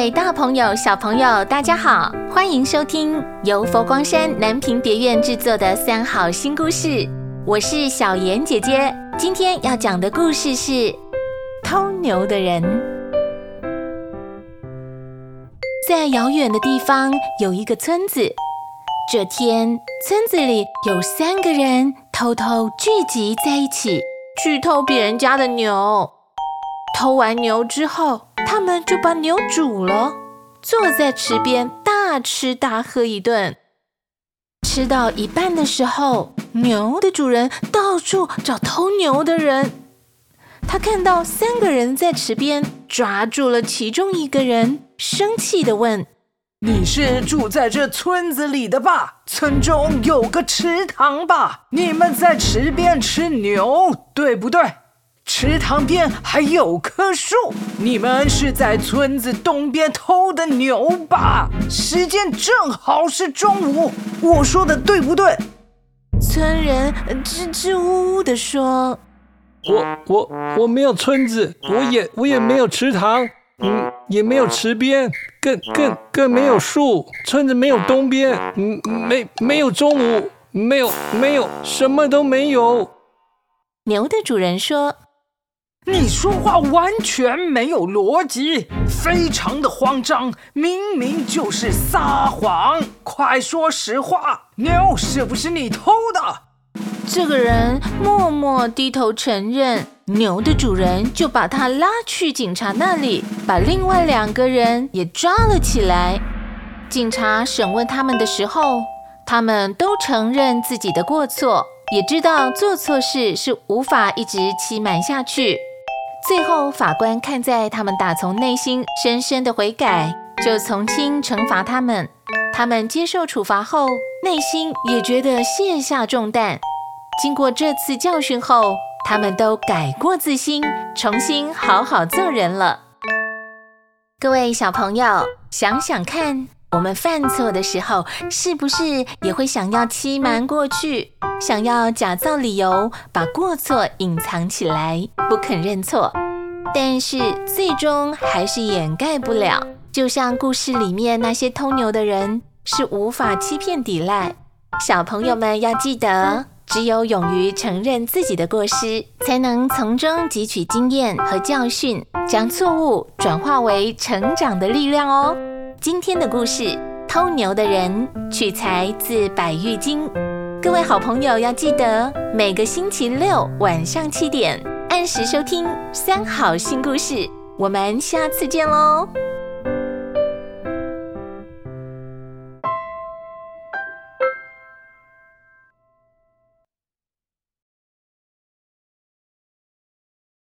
各位大朋友、小朋友，大家好，欢迎收听由佛光山南屏别院制作的三好新故事。我是小妍姐姐，今天要讲的故事是偷牛的人。在遥远的地方有一个村子，这天村子里有三个人偷偷聚集在一起，去偷别人家的牛。偷完牛之后，他们就把牛煮了，坐在池边大吃大喝一顿。吃到一半的时候，牛的主人到处找偷牛的人。他看到三个人在池边，抓住了其中一个人，生气地问：“你是住在这村子里的吧？村中有个池塘吧？你们在池边吃牛，对不对？”池塘边还有棵树，你们是在村子东边偷的牛吧？时间正好是中午，我说的对不对？村人支支吾吾地说：“我我我没有村子，我也我也没有池塘，嗯，也没有池边，更更更没有树。村子没有东边，嗯，没没有中午，没有没有什么都没有。”牛的主人说。你说话完全没有逻辑，非常的慌张，明明就是撒谎！快说实话，牛是不是你偷的？这个人默默低头承认，牛的主人就把他拉去警察那里，把另外两个人也抓了起来。警察审问他们的时候，他们都承认自己的过错，也知道做错事是无法一直欺瞒下去。最后，法官看在他们打从内心深深的悔改，就从轻惩罚他们。他们接受处罚后，内心也觉得卸下重担。经过这次教训后，他们都改过自新，重新好好做人了。各位小朋友，想想看。我们犯错的时候，是不是也会想要欺瞒过去，想要假造理由，把过错隐藏起来，不肯认错？但是最终还是掩盖不了。就像故事里面那些偷牛的人，是无法欺骗抵赖。小朋友们要记得，只有勇于承认自己的过失，才能从中汲取经验和教训，将错误转化为成长的力量哦。今天的故事《偷牛的人》取材自《百喻经》，各位好朋友要记得每个星期六晚上七点按时收听《三好新故事》，我们下次见喽。